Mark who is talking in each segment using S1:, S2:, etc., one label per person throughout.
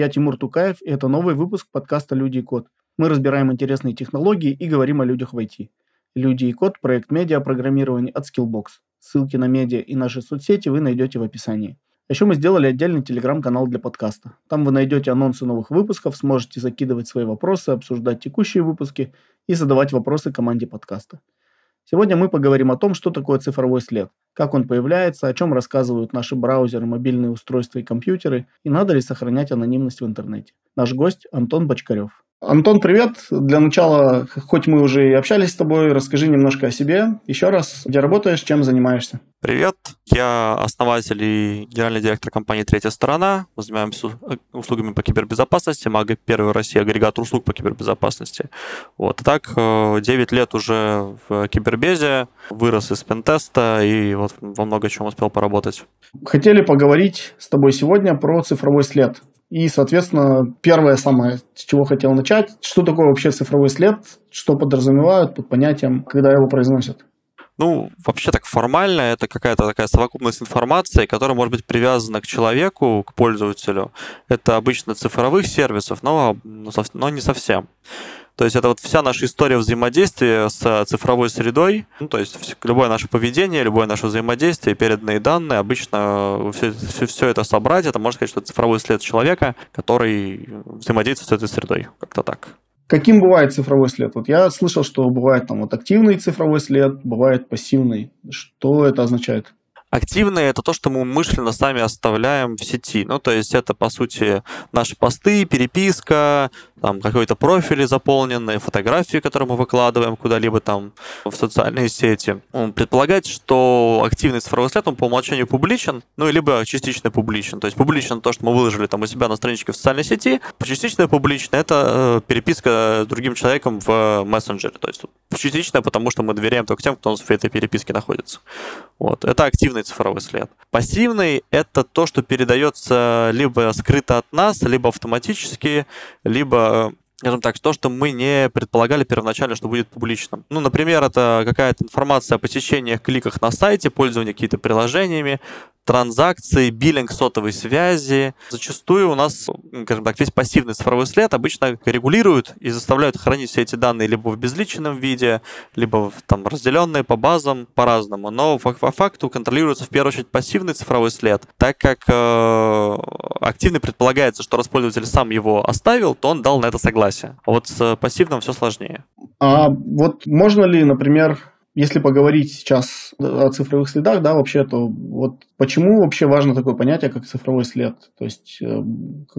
S1: Я Тимур Тукаев, и это новый выпуск подкаста «Люди и код». Мы разбираем интересные технологии и говорим о людях в IT. «Люди и код» – проект медиа-программирования от Skillbox. Ссылки на медиа и наши соцсети вы найдете в описании. Еще мы сделали отдельный телеграм-канал для подкаста. Там вы найдете анонсы новых выпусков, сможете закидывать свои вопросы, обсуждать текущие выпуски и задавать вопросы команде подкаста. Сегодня мы поговорим о том, что такое цифровой след, как он появляется, о чем рассказывают наши браузеры, мобильные устройства и компьютеры, и надо ли сохранять анонимность в интернете. Наш гость Антон Бочкарев. Антон, привет. Для начала, хоть мы уже и общались с тобой, расскажи немножко о себе. Еще раз, где работаешь, чем занимаешься?
S2: Привет, я основатель и генеральный директор компании «Третья сторона». Мы занимаемся услугами по кибербезопасности. Мы первый в России агрегатор услуг по кибербезопасности. Вот. И так 9 э, лет уже в кибербезе, вырос из пентеста и вот во много чем успел поработать.
S1: Хотели поговорить с тобой сегодня про цифровой след. И, соответственно, первое самое, с чего хотел начать, что такое вообще цифровой след, что подразумевают под понятием, когда его произносят.
S2: Ну, вообще так формально это какая-то такая совокупность информации, которая может быть привязана к человеку, к пользователю. Это обычно цифровых сервисов, но, но не совсем. То есть это вот вся наша история взаимодействия с цифровой средой, ну, то есть любое наше поведение, любое наше взаимодействие, переданные данные, обычно все, все, все это собрать, это можно сказать, что это цифровой след человека, который взаимодействует с этой средой, как-то так.
S1: Каким бывает цифровой след? Вот я слышал, что бывает там вот активный цифровой след, бывает пассивный. Что это означает?
S2: Активные это то, что мы умышленно сами оставляем в сети. Ну, то есть это, по сути, наши посты, переписка, там какой-то профили заполненные, фотографии, которые мы выкладываем куда-либо там в социальные сети. Предполагается, что активный цифровой след, он по умолчанию публичен, ну, либо частично публичен. То есть публичен то, что мы выложили там у себя на страничке в социальной сети, частично публично это э, переписка с другим человеком в мессенджере. То есть частично, потому что мы доверяем только тем, кто в этой переписке находится. Вот. Это активный цифровой след. Пассивный — это то, что передается либо скрыто от нас, либо автоматически, либо скажем так, то, что мы не предполагали первоначально, что будет публичным. Ну, например, это какая-то информация о посещениях, кликах на сайте, пользовании какими-то приложениями, транзакции, биллинг сотовой связи. Зачастую у нас, скажем так, весь пассивный цифровой след обычно регулируют и заставляют хранить все эти данные либо в безличном виде, либо там разделенные по базам по-разному. Но по, по факту контролируется в первую очередь пассивный цифровой след, так как э, активный предполагается, что раз пользователь сам его оставил, то он дал на это согласие. А вот с пассивным все сложнее.
S1: А вот можно ли, например, если поговорить сейчас о цифровых следах, да, вообще, то вот почему вообще важно такое понятие, как цифровой след? То есть, э,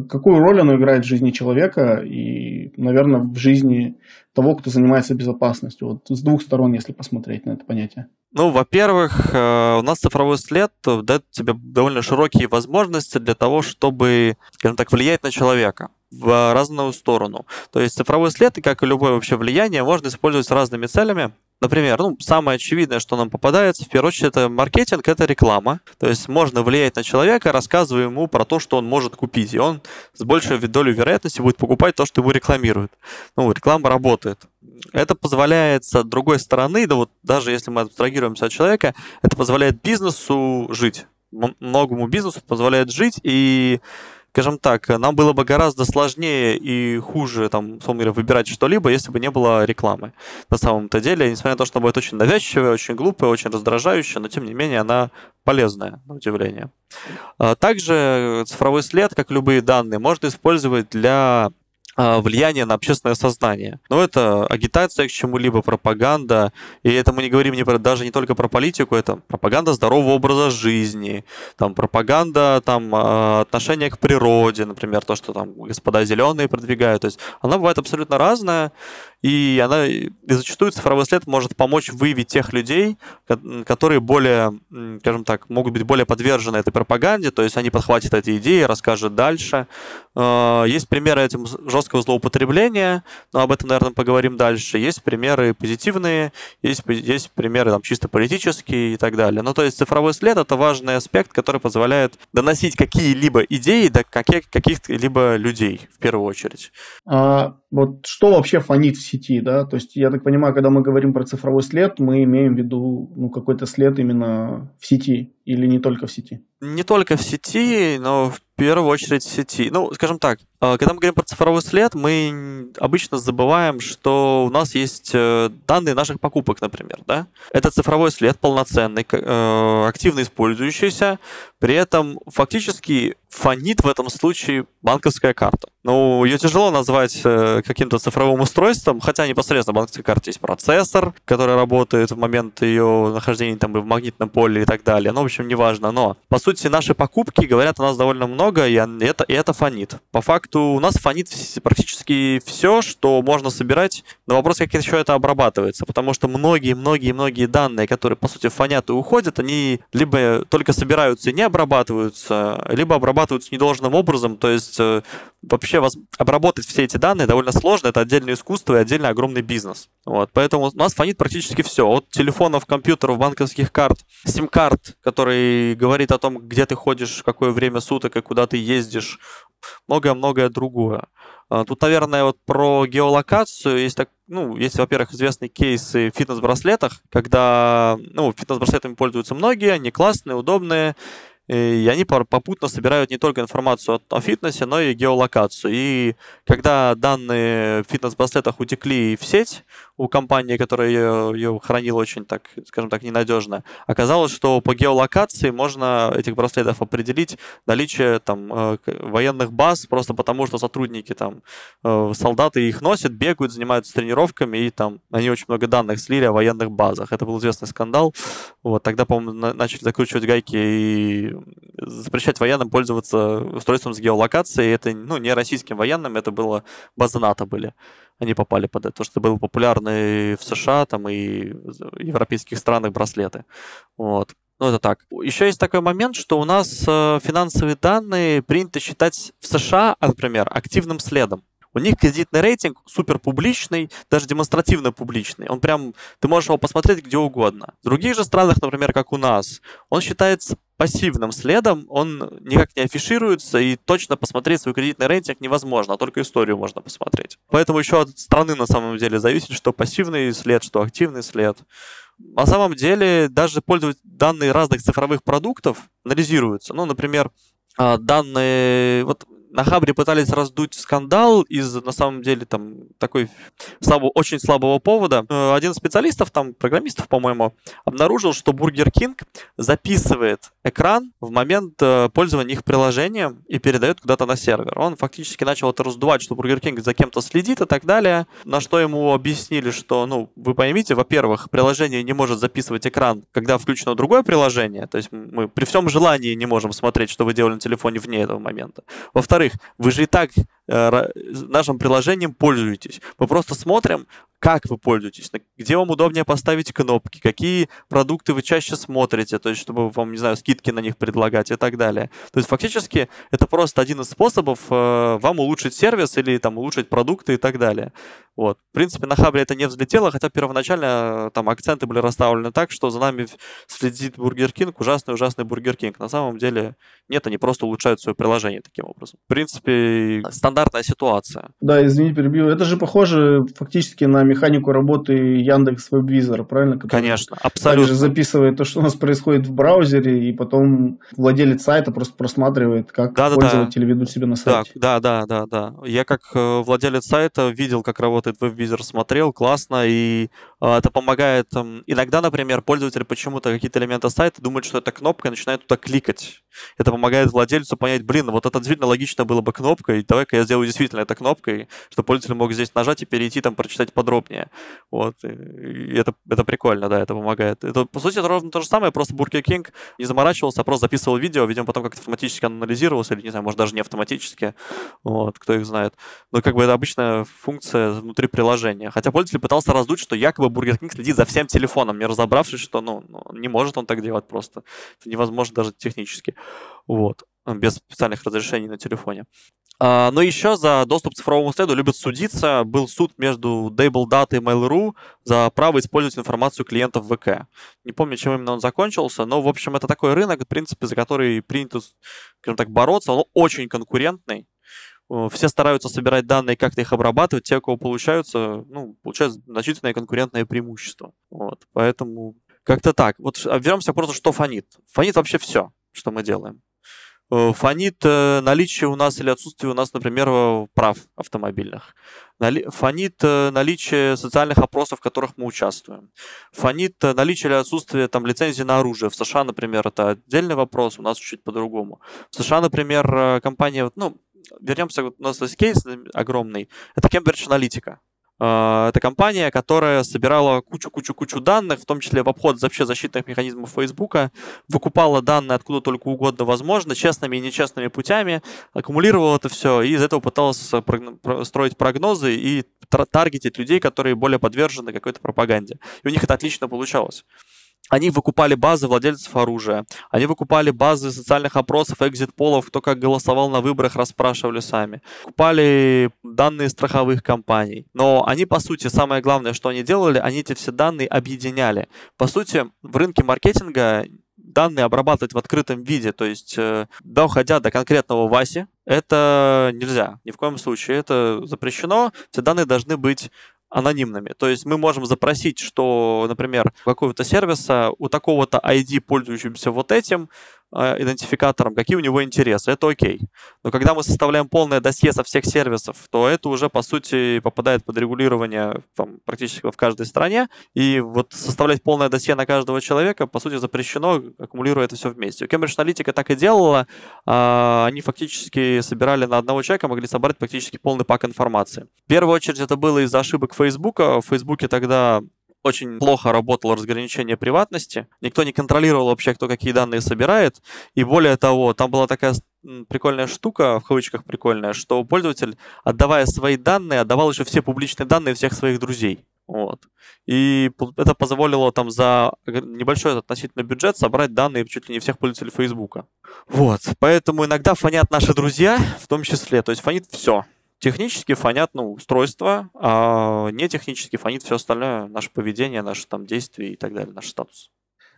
S1: какую роль оно играет в жизни человека и, наверное, в жизни того, кто занимается безопасностью? Вот с двух сторон, если посмотреть на это понятие.
S2: Ну, во-первых, э, у нас цифровой след дает тебе довольно широкие возможности для того, чтобы, скажем так, влиять на человека в разную сторону. То есть цифровой след, как и любое вообще влияние, можно использовать с разными целями. Например, ну, самое очевидное, что нам попадается, в первую очередь, это маркетинг, это реклама. То есть можно влиять на человека, рассказывая ему про то, что он может купить. И он с большей долей вероятности будет покупать то, что ему рекламируют. Ну, реклама работает. Это позволяет, с другой стороны, да вот даже если мы абстрагируемся от человека, это позволяет бизнесу жить. Многому бизнесу позволяет жить и скажем так, нам было бы гораздо сложнее и хуже, там, условно говоря, выбирать что-либо, если бы не было рекламы. На самом-то деле, несмотря на то, что она будет очень навязчивая, очень глупая, очень раздражающая, но тем не менее она полезная, на удивление. А также цифровой след, как любые данные, можно использовать для влияние на общественное сознание. Но это агитация к чему-либо, пропаганда. И это мы не говорим не про, даже не только про политику, это пропаганда здорового образа жизни, там, пропаганда там, а, отношения к природе, например, то, что там господа зеленые продвигают. То есть она бывает абсолютно разная, и она и зачастую цифровой след может помочь выявить тех людей, которые более, скажем так, могут быть более подвержены этой пропаганде, то есть они подхватят эти идеи, расскажут дальше. А, есть примеры этим жесткого злоупотребления, но об этом, наверное, поговорим дальше. Есть примеры позитивные, есть, есть примеры там, чисто политические и так далее. Ну, то есть цифровой след — это важный аспект, который позволяет доносить какие-либо идеи до каких- каких-либо людей, в первую очередь.
S1: А, Вот что вообще фонит в сети, да? То есть, я так понимаю, когда мы говорим про цифровой след, мы имеем в виду ну, какой-то след именно в сети или не только в сети?
S2: Не только в сети, но в первую очередь в сети. Ну, скажем так, а, когда мы говорим про цифровой след, мы обычно забываем, что у нас есть э, данные наших покупок, например. Да? Это цифровой след полноценный, э, активно использующийся, при этом фактически фонит в этом случае банковская карта. Ну, ее тяжело назвать э, каким-то цифровым устройством, хотя непосредственно в банковской карте есть процессор, который работает в момент ее нахождения там в магнитном поле и так далее. Ну, в общем, неважно. Но, по сути, наши покупки говорят о нас довольно много, и это, и это фонит. По факту у нас фонит практически все, что можно собирать, но вопрос, как еще это обрабатывается, потому что многие-многие-многие данные, которые, по сути, фонят и уходят, они либо только собираются и не обрабатываются, либо обрабатываются недолжным образом, то есть э, вообще воз... обработать все эти данные довольно сложно, это отдельное искусство и отдельно огромный бизнес. Вот, поэтому у нас фонит практически все, от телефонов, компьютеров, банковских карт, сим-карт, который говорит о том, где ты ходишь, какое время суток и куда ты ездишь, многое-многое другое. А, тут, наверное, вот про геолокацию есть так, ну, есть, во-первых, известные кейсы в фитнес-браслетах, когда, ну, фитнес-браслетами пользуются многие, они классные, удобные, и они попутно собирают не только информацию о, фитнесе, но и геолокацию. И когда данные в фитнес-браслетах утекли в сеть у компании, которая ее, ее хранила очень, так, скажем так, ненадежно, оказалось, что по геолокации можно этих браслетов определить наличие там э, военных баз, просто потому что сотрудники там, э, солдаты их носят, бегают, занимаются тренировками, и там они очень много данных слили о военных базах. Это был известный скандал. Вот, тогда, по-моему, начали закручивать гайки и запрещать военным пользоваться устройством с геолокацией. Это ну, не российским военным, это было базы НАТО были. Они попали под это, потому что было популярны в США там, и в европейских странах браслеты. Вот. Ну, это так. Еще есть такой момент, что у нас э, финансовые данные принято считать в США, например, активным следом. У них кредитный рейтинг супер публичный, даже демонстративно публичный. Он прям, ты можешь его посмотреть где угодно. В других же странах, например, как у нас, он считается пассивным следом, он никак не афишируется, и точно посмотреть свой кредитный рейтинг невозможно, а только историю можно посмотреть. Поэтому еще от страны на самом деле зависит, что пассивный след, что активный след. На самом деле даже пользовать данные разных цифровых продуктов анализируются. Ну, например, а, данные... Вот на Хабре пытались раздуть скандал из, на самом деле, там, такой слабо, очень слабого повода. Э, один из специалистов, там, программистов, по-моему, обнаружил, что Бургер Кинг записывает экран в момент э, пользования их приложением и передает куда-то на сервер. Он фактически начал это раздувать, что Бургер Кинг за кем-то следит и так далее. На что ему объяснили, что, ну, вы поймите, во-первых, приложение не может записывать экран, когда включено другое приложение. То есть мы при всем желании не можем смотреть, что вы делали на телефоне вне этого момента. Во-вторых, во-вторых, вы же и так э, нашим приложением пользуетесь. Мы просто смотрим, как вы пользуетесь, где вам удобнее поставить кнопки, какие продукты вы чаще смотрите, то есть чтобы вам, не знаю, скидки на них предлагать и так далее. То есть фактически это просто один из способов э, вам улучшить сервис или там улучшить продукты и так далее. Вот. В принципе, на Хабре это не взлетело, хотя первоначально э, там акценты были расставлены так, что за нами следит Бургер Кинг, ужасный-ужасный Бургер Кинг. На самом деле нет, они просто улучшают свое приложение таким образом. В принципе, стандартная ситуация.
S1: Да, извини, перебью. Это же похоже фактически на механику работы Яндекс Вебвизора, правильно?
S2: Который Конечно, абсолютно.
S1: Также записывает то, что у нас происходит в браузере, и потом владелец сайта просто просматривает, как да, пользователи да, ведут себя на сайте.
S2: Да, да, да, да. Я как э, владелец сайта видел, как работает веб-визор, смотрел, классно, и э, это помогает. Иногда, например, пользователь почему-то какие-то элементы сайта думает, что это кнопка, и начинает туда кликать. Это помогает владельцу понять, блин, вот это действительно логично было бы кнопкой, давай-ка я сделаю действительно это кнопкой, чтобы пользователь мог здесь нажать и перейти, там, прочитать подробнее. Вот. И это, это прикольно, да, это помогает. Это, по сути, это ровно то же самое, просто Burger King не заморачивался, а просто записывал видео, видимо, потом как-то автоматически анализировался, или, не знаю, может, даже не автоматически, вот, кто их знает. Но как бы это обычная функция внутри приложения. Хотя пользователь пытался раздуть, что якобы Burger King следит за всем телефоном, не разобравшись, что, ну, ну не может он так делать просто. Это невозможно даже технически. Вот без специальных разрешений на телефоне. А, но еще за доступ к цифровому следу любят судиться. Был суд между Dable Data и Mail.ru за право использовать информацию клиентов ВК. Не помню, чем именно он закончился, но, в общем, это такой рынок, в принципе, за который принято, скажем так, бороться. Он очень конкурентный. все стараются собирать данные, как-то их обрабатывать, те, у кого получаются, ну, получают значительное конкурентное преимущество. Вот, поэтому как-то так. Вот а вернемся просто, что фонит. Фонит вообще все, что мы делаем. Э, фонит э, наличие у нас или отсутствие у нас, например, прав автомобильных. Фонит э, наличие социальных опросов, в которых мы участвуем. Фонит наличие или отсутствие там, лицензии на оружие. В США, например, это отдельный вопрос, у нас чуть по-другому. В США, например, компания, ну, вернемся, у нас есть кейс огромный, это Cambridge Analytica. А, это компания, которая собирала кучу-кучу-кучу данных, в том числе в обход вообще защитных механизмов Фейсбука, выкупала данные откуда только угодно возможно, честными и нечестными путями, аккумулировала это все, и из этого пыталась строить прогнозы и таргетить людей, которые более подвержены какой-то пропаганде. И у них это отлично получалось. Они выкупали базы владельцев оружия, они выкупали базы социальных опросов, экзит-полов, кто как голосовал на выборах, расспрашивали сами. Купали данные страховых компаний. Но они, по сути, самое главное, что они делали, они эти все данные объединяли. По сути, в рынке маркетинга данные обрабатывать в открытом виде, то есть э, доходя до конкретного Васи, это нельзя, ни в коем случае, это запрещено, все данные должны быть анонимными. То есть мы можем запросить, что, например, какого-то сервиса у такого-то ID, пользующегося вот этим, идентификатором, какие у него интересы, это окей. Но когда мы составляем полное досье со всех сервисов, то это уже, по сути, попадает под регулирование там, практически в каждой стране. И вот составлять полное досье на каждого человека, по сути, запрещено, аккумулируя это все вместе. Cambridge Analytica так и делала. А, они фактически собирали на одного человека, могли собрать практически полный пак информации. В первую очередь это было из-за ошибок Facebook. В Facebook тогда очень плохо работало разграничение приватности. Никто не контролировал вообще, кто какие данные собирает. И более того, там была такая прикольная штука, в кавычках прикольная, что пользователь, отдавая свои данные, отдавал еще все публичные данные всех своих друзей. Вот. И это позволило там за небольшой относительно бюджет собрать данные чуть ли не всех пользователей Фейсбука. Вот. Поэтому иногда фонят наши друзья, в том числе. То есть фонит все. Технически фонят ну, устройства, а не технически фонит все остальное, наше поведение, наши там действия и так далее, наш статус.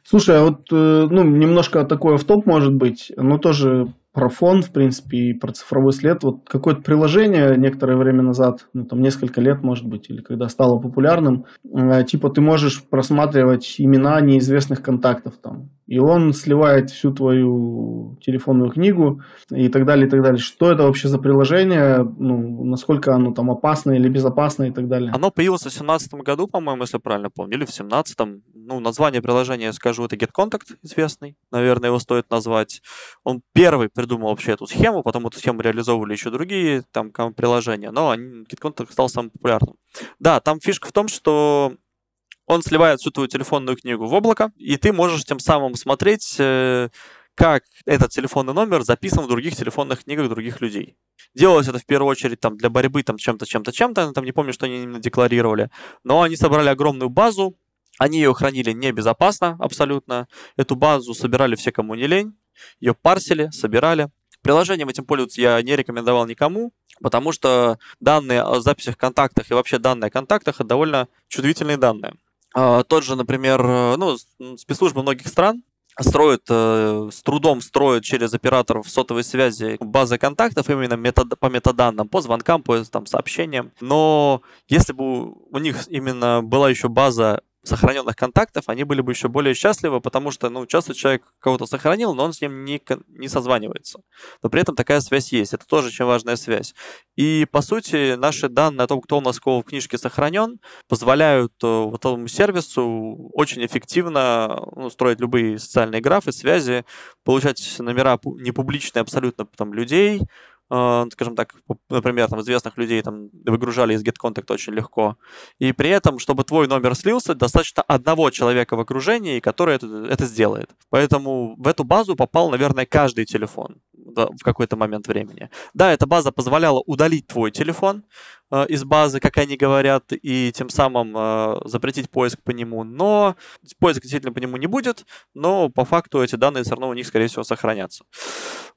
S1: Слушай, а вот э, ну, немножко такой автоп может быть, но тоже про фон, в принципе, и про цифровой след. Вот какое-то приложение некоторое время назад, ну там несколько лет, может быть, или когда стало популярным, э, типа ты можешь просматривать имена неизвестных контактов там и он сливает всю твою телефонную книгу и так далее, и так далее. Что это вообще за приложение, ну, насколько оно там опасно или безопасно и так далее?
S2: Оно появилось в 2017 году, по-моему, если правильно помню, или в 2017. Ну, название приложения, я скажу, это GetContact известный, наверное, его стоит назвать. Он первый придумал вообще эту схему, потом эту схему реализовывали еще другие там приложения, но GetContact стал самым популярным. Да, там фишка в том, что он сливает всю твою телефонную книгу в облако, и ты можешь тем самым смотреть, э, как этот телефонный номер записан в других телефонных книгах других людей. Делалось это в первую очередь там, для борьбы там, чем-то, чем-то, чем-то, там не помню, что они именно декларировали, но они собрали огромную базу, они ее хранили небезопасно абсолютно, эту базу собирали все, кому не лень, ее парсили, собирали. Приложением этим пользоваться я не рекомендовал никому, потому что данные о записях, контактах и вообще данные о контактах это довольно чувствительные данные. А, тот же, например, э, ну, спецслужбы многих стран строят, э, с трудом строят через операторов сотовой связи базы контактов именно метод, по метаданным, по звонкам, по там, сообщениям. Но если бы у них именно была еще база сохраненных контактов, они были бы еще более счастливы, потому что, ну, часто человек кого-то сохранил, но он с ним не, не созванивается. Но при этом такая связь есть. Это тоже очень важная связь. И, по сути, наши данные о том, кто у нас кого в книжке сохранен, позволяют э, вот этому сервису очень эффективно ну, строить любые социальные графы, связи, получать номера непубличные абсолютно там, людей, Э, скажем так, например, там, известных людей там, выгружали из GetContact очень легко. И при этом, чтобы твой номер слился, достаточно одного человека в окружении, который это, это сделает. Поэтому в эту базу попал, наверное, каждый телефон в какой-то момент времени. Да, эта база позволяла удалить твой телефон э, из базы, как они говорят, и тем самым э, запретить поиск по нему, но поиск действительно по нему не будет, но по факту эти данные все равно у них, скорее всего, сохранятся.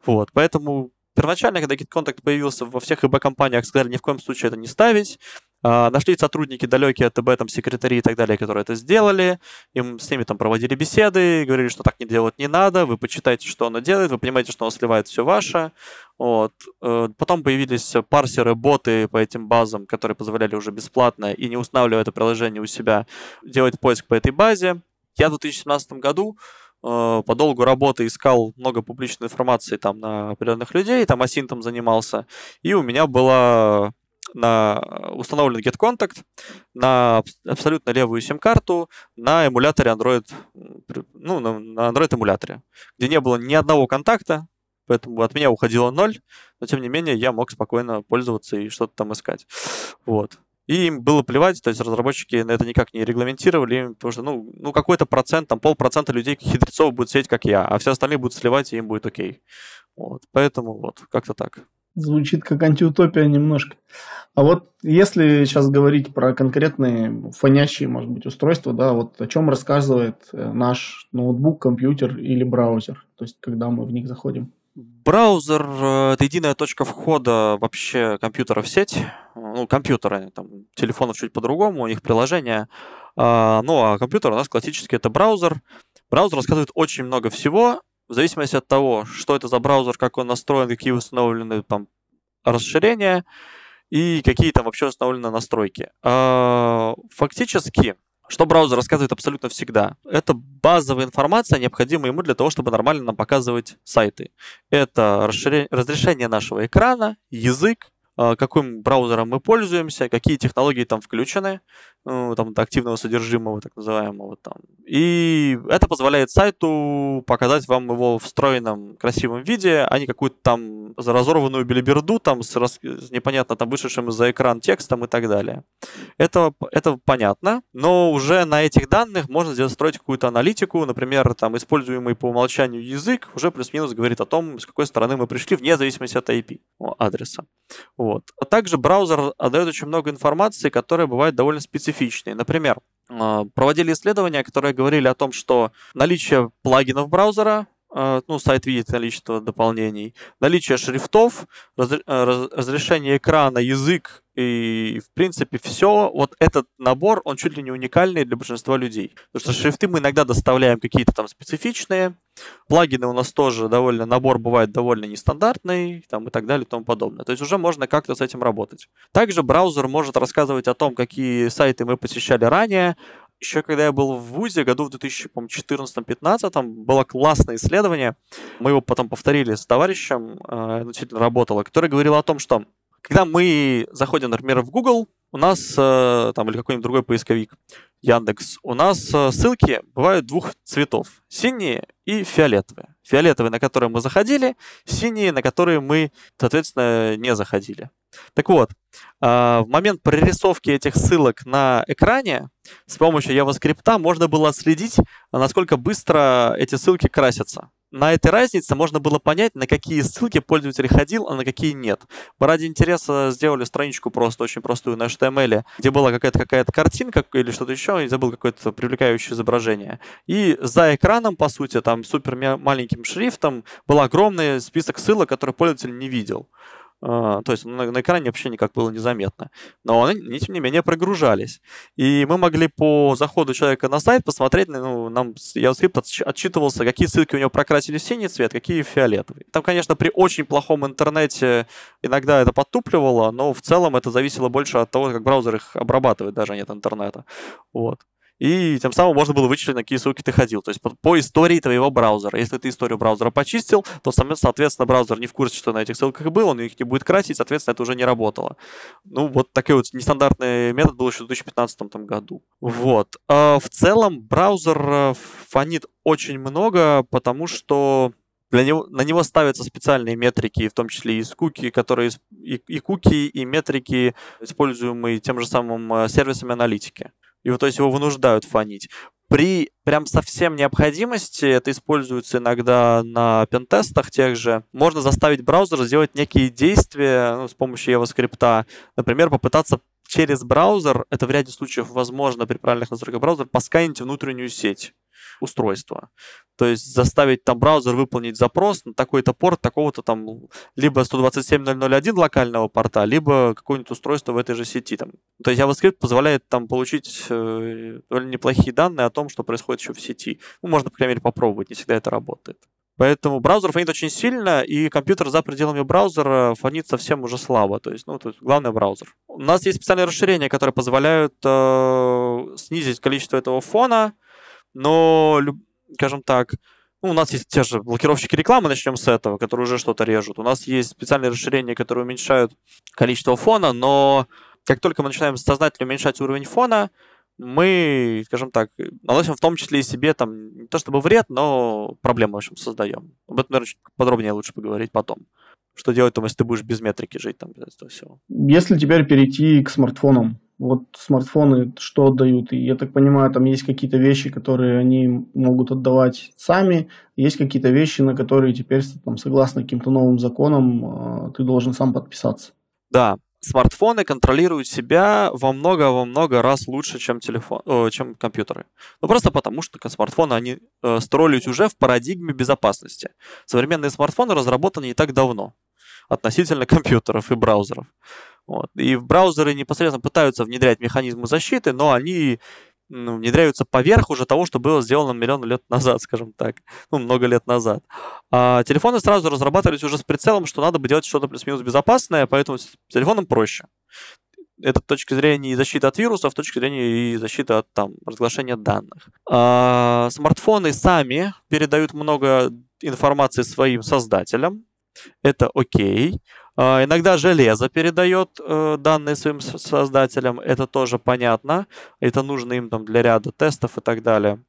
S2: Вот, поэтому Первоначально, когда GetContact появился во всех ИБ-компаниях, сказали ни в коем случае это не ставить. А, нашлись сотрудники далекие от об там секретари и так далее, которые это сделали. Им, с ними там проводили беседы, говорили, что так не делать не надо, вы почитайте, что оно делает, вы понимаете, что оно сливает все ваше. Вот. Э, потом появились парсеры, боты по этим базам, которые позволяли уже бесплатно и не устанавливая это приложение у себя делать поиск по этой базе. Я в 2017 году по долгу работы искал много публичной информации там на определенных людей, там асинтом занимался, и у меня была на установлен GetContact на абсолютно левую сим-карту на эмуляторе Android, ну, на, на Android эмуляторе, где не было ни одного контакта, поэтому от меня уходило ноль, но тем не менее я мог спокойно пользоваться и что-то там искать. Вот. И им было плевать, то есть разработчики на это никак не регламентировали, потому что, ну, ну какой-то процент, там полпроцента людей хитрецов будет сидеть, как я, а все остальные будут сливать, и им будет окей. Вот, поэтому вот, как-то так.
S1: Звучит как антиутопия немножко. А вот если сейчас говорить про конкретные фонящие, может быть, устройства, да, вот о чем рассказывает э, наш ноутбук, компьютер или браузер, то есть когда мы в них заходим?
S2: Браузер э, – это единая точка входа вообще компьютера в сеть. Ну, компьютеры, там, телефонов чуть по-другому, у них приложение. А, ну, а компьютер у нас классический – это браузер. Браузер рассказывает очень много всего, в зависимости от того, что это за браузер, как он настроен, какие установлены там расширения и какие там вообще установлены настройки. А, фактически, что браузер рассказывает абсолютно всегда, это базовая информация, необходимая ему для того, чтобы нормально нам показывать сайты. Это разрешение нашего экрана, язык, каким браузером мы пользуемся, какие технологии там включены, ну, там, активного содержимого, так называемого. Там. И это позволяет сайту показать вам его в встроенном красивом виде, а не какую-то там разорванную билиберду там с, рас... с непонятно там вышедшим за экран текстом и так далее. Это, это понятно, но уже на этих данных можно сделать строить какую-то аналитику, например, там используемый по умолчанию язык уже плюс-минус говорит о том, с какой стороны мы пришли, вне зависимости от IP, адреса. Вот. А также браузер отдает очень много информации, которая бывает довольно специфичной. Например, а, проводили исследования, которые говорили о том, что наличие плагинов браузера а, ну, сайт видит количество дополнений, наличие шрифтов, раз, разрешение экрана, язык и, в принципе, все. Вот этот набор, он чуть ли не уникальный для большинства людей. Потому что шрифты мы иногда доставляем какие-то там специфичные, плагины у нас тоже довольно, набор бывает довольно нестандартный, там и так далее и тому подобное. То есть уже можно как-то с этим работать. Также браузер может рассказывать о том, какие сайты мы посещали ранее, еще когда я был в ВУЗе, году в 2014-2015, было классное исследование, мы его потом повторили с товарищем, э, действительно работало, который говорил о том, что когда мы заходим, например, в Google, у нас, э, там, или какой-нибудь другой поисковик, Яндекс, у нас э, ссылки бывают двух цветов. Синие и фиолетовые. Фиолетовые, на которые мы заходили, синие, на которые мы, соответственно, не заходили. Так вот, а, в момент прорисовки этих ссылок на экране с помощью JavaScript можно было отследить, насколько быстро эти ссылки красятся на этой разнице можно было понять, на какие ссылки пользователь ходил, а на какие нет. Мы ради интереса сделали страничку просто очень простую на HTML, где была какая-то какая-то картинка или что-то еще, и забыл какое-то привлекающее изображение. И за экраном, по сути, там супер маленьким шрифтом был огромный список ссылок, которые пользователь не видел. А, то есть на, на экране вообще никак было незаметно. Но они, тем не менее, прогружались. И мы могли по заходу человека на сайт посмотреть, ну, нам JavaScript отчитывался, какие ссылки у него прокрасили в синий цвет, какие в фиолетовый. Там, конечно, при очень плохом интернете иногда это подтупливало, но в целом это зависело больше от того, как браузер их обрабатывает, даже нет интернета. Вот и тем самым можно было вычислить, на какие ссылки ты ходил. То есть по, по истории твоего браузера. Если ты историю браузера почистил, то, соответственно, браузер не в курсе, что на этих ссылках был, он их не будет красить, соответственно, это уже не работало. Ну, вот такой вот нестандартный метод был еще в 2015 там, году. Вот. А в целом браузер э, фонит очень много, потому что для него, на него ставятся специальные метрики, в том числе и куки, которые и, и куки, и метрики, используемые тем же самым э, сервисами аналитики и вот то есть его вынуждают фонить. При прям совсем необходимости, это используется иногда на пентестах тех же, можно заставить браузер сделать некие действия ну, с помощью JavaScript. Например, попытаться через браузер, это в ряде случаев возможно при правильных настройках браузера, посканить внутреннюю сеть. Устройство. То есть заставить там браузер выполнить запрос на такой-то порт такого-то там либо 127.0.0.1 локального порта, либо какое-нибудь устройство в этой же сети. Там. То есть JavaScript позволяет там получить э, неплохие данные о том, что происходит еще в сети. Ну, можно, по крайней мере, попробовать, не всегда это работает. Поэтому браузер фонит очень сильно, и компьютер за пределами браузера фонит совсем уже слабо. То есть, ну, то есть главное браузер. У нас есть специальные расширения, которые позволяют э, снизить количество этого фона, но, скажем так, ну, у нас есть те же блокировщики рекламы, начнем с этого, которые уже что-то режут. У нас есть специальные расширения, которые уменьшают количество фона, но как только мы начинаем сознательно уменьшать уровень фона, мы, скажем так, наносим в том числе и себе там не то чтобы вред, но проблемы, в общем, создаем. Об этом, наверное, чуть подробнее лучше поговорить потом. Что делать там, если ты будешь без метрики жить там, без этого всего.
S1: Если теперь перейти к смартфонам, вот смартфоны что отдают? И я так понимаю, там есть какие-то вещи, которые они могут отдавать сами, есть какие-то вещи, на которые теперь, там, согласно каким-то новым законам, э, ты должен сам подписаться.
S2: Да, смартфоны контролируют себя во много-во много раз лучше, чем, телефон, о, чем компьютеры. Ну, просто потому, что смартфоны, они э, строились уже в парадигме безопасности. Современные смартфоны разработаны не так давно относительно компьютеров и браузеров. Вот. И в браузеры непосредственно пытаются внедрять механизмы защиты, но они ну, внедряются поверх уже того, что было сделано миллион лет назад, скажем так, ну, много лет назад. А телефоны сразу разрабатывались уже с прицелом, что надо бы делать что-то плюс-минус безопасное, поэтому с телефоном проще. Это с точки зрения и защиты от вирусов, с точки зрения и защиты от там, разглашения данных. А, смартфоны сами передают много информации своим создателям. Это окей. А, иногда железо передает э, данные своим создателям, это тоже понятно. Это нужно им там для ряда тестов и так далее.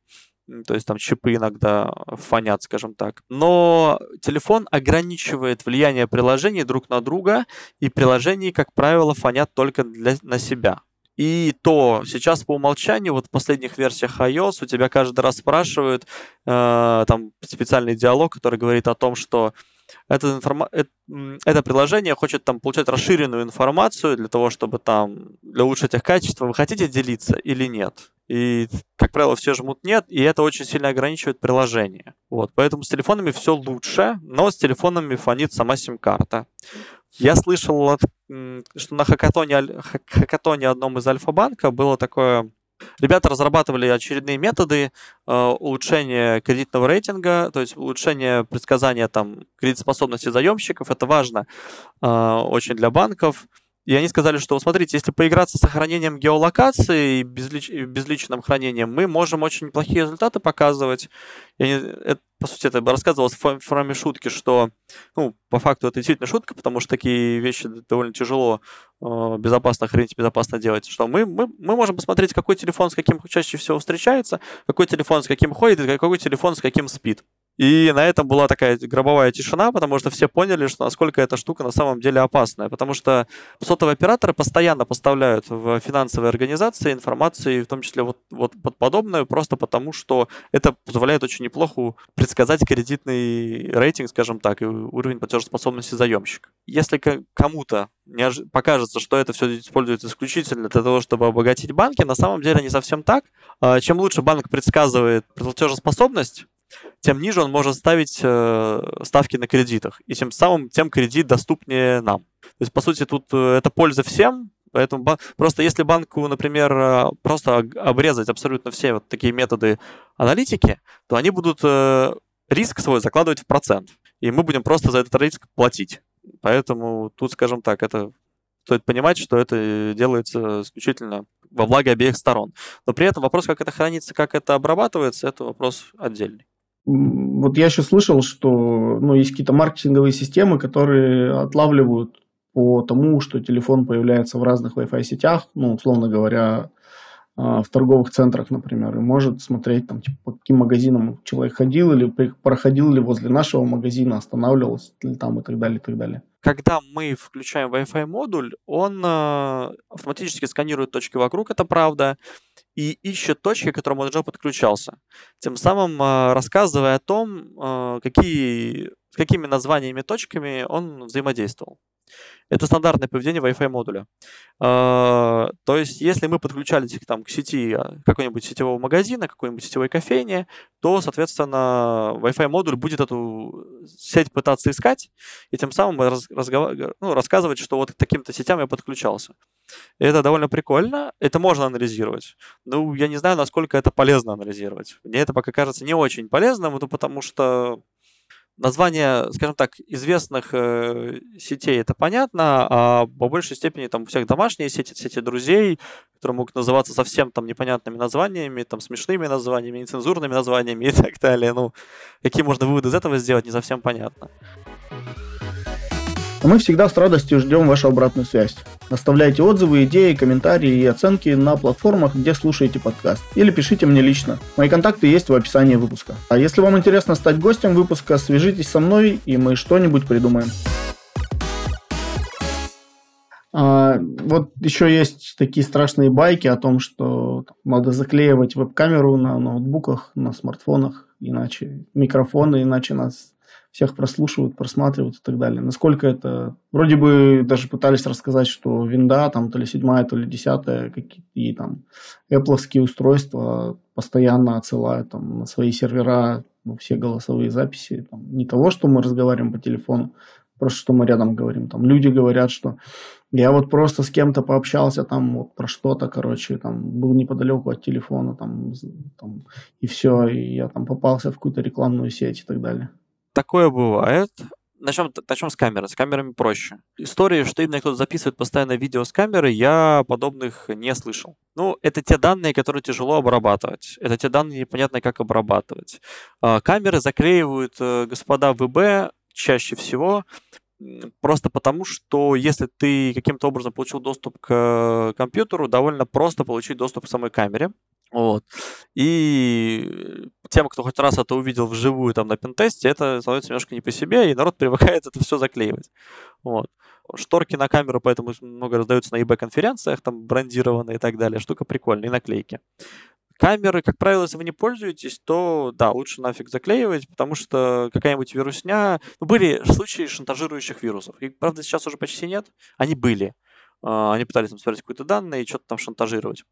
S2: То есть там чипы иногда фонят, скажем так. Но телефон ограничивает влияние приложений друг на друга, и приложения, как правило, фонят только для, на себя. И то сейчас по умолчанию, вот в последних версиях iOS у тебя каждый раз спрашивают э, там специальный диалог, который говорит о том, что это, информа... это, это приложение хочет там получать расширенную информацию для того, чтобы там для улучшить их качество. Вы хотите делиться или нет? И, как правило, все жмут нет, и это очень сильно ограничивает приложение. Вот, поэтому с телефонами все лучше, но с телефонами фонит сама сим-карта. Я слышал, что на хакатоне, хакатоне одном из Альфа-банка было такое Ребята разрабатывали очередные методы э, улучшения кредитного рейтинга, то есть улучшения предсказания там, кредитоспособности заемщиков. Это важно э, очень для банков. И они сказали, что, смотрите, если поиграться с сохранением геолокации и безлич... безличным хранением, мы можем очень неплохие результаты показывать. И они... это, по сути, это рассказывалось в форме шутки, что, ну, по факту это действительно шутка, потому что такие вещи довольно тяжело э, безопасно хранить, безопасно делать. Что мы, мы, мы можем посмотреть, какой телефон с каким чаще всего встречается, какой телефон с каким ходит, и какой телефон с каким спит. И на этом была такая гробовая тишина, потому что все поняли, что насколько эта штука на самом деле опасная. Потому что сотовые операторы постоянно поставляют в финансовые организации информацию, в том числе вот, вот под подобную, просто потому что это позволяет очень неплохо предсказать кредитный рейтинг, скажем так, и уровень платежеспособности заемщика. Если кому-то покажется, что это все используется исключительно для того, чтобы обогатить банки, на самом деле не совсем так. А, чем лучше банк предсказывает платежеспособность, тем ниже он может ставить э, ставки на кредитах. И тем самым тем кредит доступнее нам. То есть, по сути, тут э, это польза всем, Поэтому просто если банку, например, э, просто обрезать абсолютно все вот такие методы аналитики, то они будут риск свой закладывать в процент. И мы будем просто за этот риск платить. Поэтому тут, скажем так, это стоит понимать, что это делается исключительно во благо обеих сторон. Но при этом вопрос, как это хранится, как это обрабатывается, это вопрос отдельный.
S1: Вот я еще слышал, что ну, есть какие-то маркетинговые системы, которые отлавливают по тому, что телефон появляется в разных Wi-Fi сетях, ну, условно говоря, в торговых центрах, например, и может смотреть, там, типа, по каким магазинам человек ходил или проходил ли возле нашего магазина, останавливался ли там и так далее, и так далее.
S2: Когда мы включаем Wi-Fi модуль, он э, автоматически сканирует точки вокруг, это правда, и ищет точки, к которым он уже подключался. Тем самым э, рассказывая о том, э, какие, с какими названиями точками он взаимодействовал. Это стандартное поведение Wi-Fi модуля. А, то есть, если мы подключались там, к сети а, какой-нибудь сетевого магазина, какой-нибудь сетевой кофейни, то, соответственно, Wi-Fi модуль будет эту сеть пытаться искать, и тем самым раз, разгов... ну, рассказывать, что вот к таким-то сетям я подключался. Это довольно прикольно, это можно анализировать. Ну, я не знаю, насколько это полезно анализировать. Мне это пока кажется не очень полезным, ну, потому что название, скажем так, известных э, сетей это понятно, а по большей степени там у всех домашние сети, сети друзей, которые могут называться совсем там непонятными названиями, там смешными названиями, нецензурными названиями и так далее. Ну, какие можно выводы из этого сделать, не совсем понятно.
S1: Мы всегда с радостью ждем вашу обратную связь. Оставляйте отзывы, идеи, комментарии и оценки на платформах, где слушаете подкаст. Или пишите мне лично. Мои контакты есть в описании выпуска. А если вам интересно стать гостем выпуска, свяжитесь со мной, и мы что-нибудь придумаем. А, вот еще есть такие страшные байки о том, что надо заклеивать веб-камеру на ноутбуках, на смартфонах, иначе микрофоны, иначе нас всех прослушивают, просматривают и так далее. Насколько это... Вроде бы даже пытались рассказать, что винда, там, то ли седьмая, то ли десятая, какие там Apple устройства постоянно отсылают там, на свои сервера ну, все голосовые записи. Там, не того, что мы разговариваем по телефону, просто что мы рядом говорим. Там люди говорят, что я вот просто с кем-то пообщался там вот про что-то, короче, там был неподалеку от телефона, там, там и все, и я там попался в какую-то рекламную сеть и так далее
S2: такое бывает. Начнем, начнем с камеры. С камерами проще. Истории, что именно кто-то записывает постоянно видео с камеры, я подобных не слышал. Ну, это те данные, которые тяжело обрабатывать. Это те данные, непонятно как обрабатывать. А, камеры заклеивают э, господа ВБ чаще всего просто потому, что если ты каким-то образом получил доступ к компьютеру, довольно просто получить доступ к самой камере. Вот. И тем, кто хоть раз это увидел вживую там на пентесте, это становится немножко не по себе, и народ привыкает это все заклеивать. Вот. Шторки на камеру, поэтому много раздаются на eBay-конференциях, там брендированные и так далее. Штука прикольная, и наклейки. Камеры, как правило, если вы не пользуетесь, то да, лучше нафиг заклеивать, потому что какая-нибудь вирусня... Ну, были случаи шантажирующих вирусов. И, правда, сейчас уже почти нет. Они были. А, они пытались там смотреть какие-то данные и что-то там шантажировать.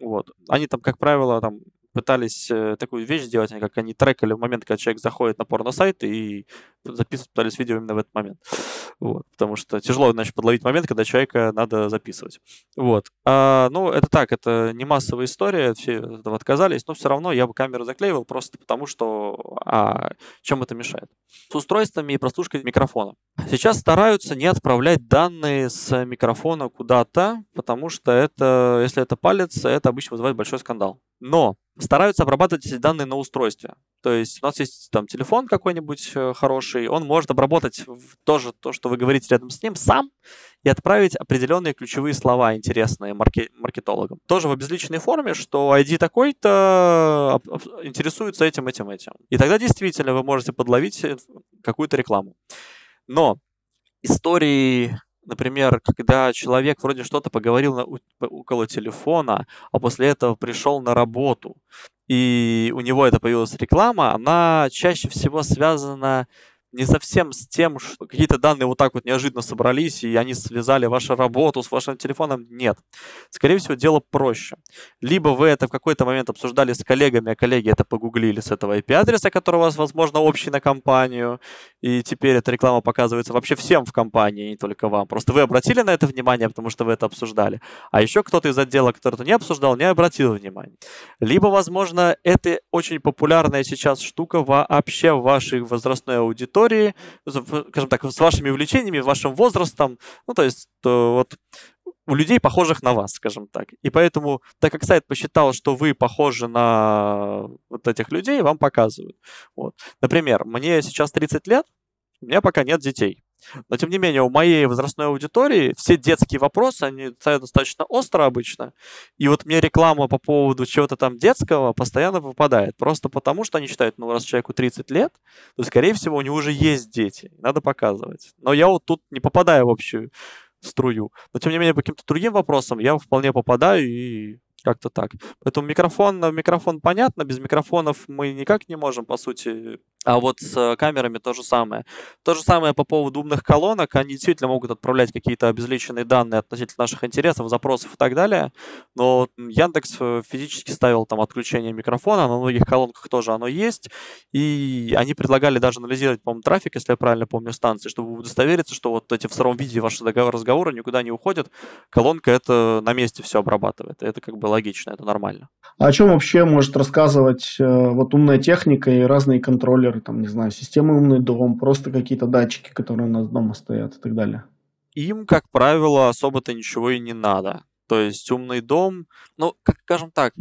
S2: Вот. Они там, как правило, там пытались э, такую вещь сделать, как они трекали в момент, когда человек заходит на порно-сайт и записывать пытались видео именно в этот момент. Вот, потому что тяжело, значит, подловить момент, когда человека надо записывать. Вот. А, ну, это так, это не массовая история, все этого отказались, но все равно я бы камеру заклеивал просто потому, что а, чем это мешает? С устройствами и прослушкой микрофона. Сейчас стараются не отправлять данные с микрофона куда-то, потому что это, если это палец, это обычно вызывает большой скандал. Но стараются обрабатывать эти данные на устройстве. То есть у нас есть там телефон какой-нибудь э, хороший, он может обработать тоже то, что вы говорите рядом с ним, сам и отправить определенные ключевые слова интересные марке- маркетологам. Тоже в обезличенной форме, что ID такой-то интересуется этим, этим, этим. И тогда действительно вы можете подловить какую-то рекламу. Но истории например, когда человек вроде что-то поговорил на, около телефона, а после этого пришел на работу, и у него это появилась реклама, она чаще всего связана не совсем с тем, что какие-то данные вот так вот неожиданно собрались, и они связали вашу работу с вашим телефоном. Нет. Скорее всего, дело проще. Либо вы это в какой-то момент обсуждали с коллегами, а коллеги это погуглили с этого IP-адреса, который у вас, возможно, общий на компанию, и теперь эта реклама показывается вообще всем в компании, не только вам. Просто вы обратили на это внимание, потому что вы это обсуждали. А еще кто-то из отдела, который это не обсуждал, не обратил внимания. Либо, возможно, это очень популярная сейчас штука вообще в вашей возрастной аудитории, истории, скажем так, с вашими увлечениями, вашим возрастом. Ну, то есть, то вот у людей, похожих на вас, скажем так. И поэтому, так как сайт посчитал, что вы похожи на вот этих людей, вам показывают. Вот. Например, мне сейчас 30 лет, у меня пока нет детей. Но, тем не менее, у моей возрастной аудитории все детские вопросы, они стоят достаточно остро обычно. И вот мне реклама по поводу чего-то там детского постоянно попадает. Просто потому, что они считают, ну, раз человеку 30 лет, то, скорее всего, у него уже есть дети. Надо показывать. Но я вот тут не попадаю в общую струю. Но, тем не менее, по каким-то другим вопросам я вполне попадаю и как-то так. Поэтому микрофон, микрофон понятно, без микрофонов мы никак не можем, по сути, А вот с камерами то же самое. То же самое по поводу умных колонок. Они действительно могут отправлять какие-то обезличенные данные относительно наших интересов, запросов и так далее. Но Яндекс э, физически ставил там отключение микрофона, на многих колонках тоже оно есть. И они предлагали даже анализировать, по-моему, трафик, если я правильно помню, станции, чтобы удостовериться, что вот эти в сыром виде ваши разговоры никуда не уходят. Колонка это на месте все обрабатывает. Это как бы логично, это нормально.
S1: А о чем вообще может рассказывать э, вот умная техника и разные контроллеры, там, не знаю, системы умный дом, просто какие-то датчики, которые у нас дома стоят и так далее?
S2: Им, как правило, особо-то ничего и не надо. То есть умный дом, ну, как скажем так,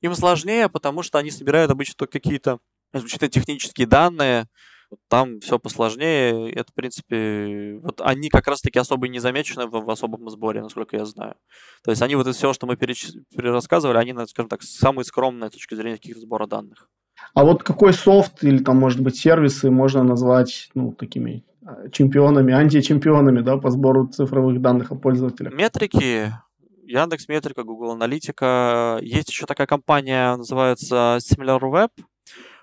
S2: им сложнее, потому что они собирают обычно только какие-то исключительно технические данные, там все посложнее. Это, в принципе, вот они как раз-таки особо не замечены в, в особом сборе, насколько я знаю. То есть они вот из всего, что мы переч... перерассказывали, они, скажем так, самые скромные с точки зрения каких-то сбора данных.
S1: А вот какой софт или там, может быть, сервисы можно назвать, ну, такими а, чемпионами, античемпионами, да, по сбору цифровых данных о пользователях?
S2: Метрики, Яндекс Метрика, Google Аналитика. Есть еще такая компания, называется SimilarWeb,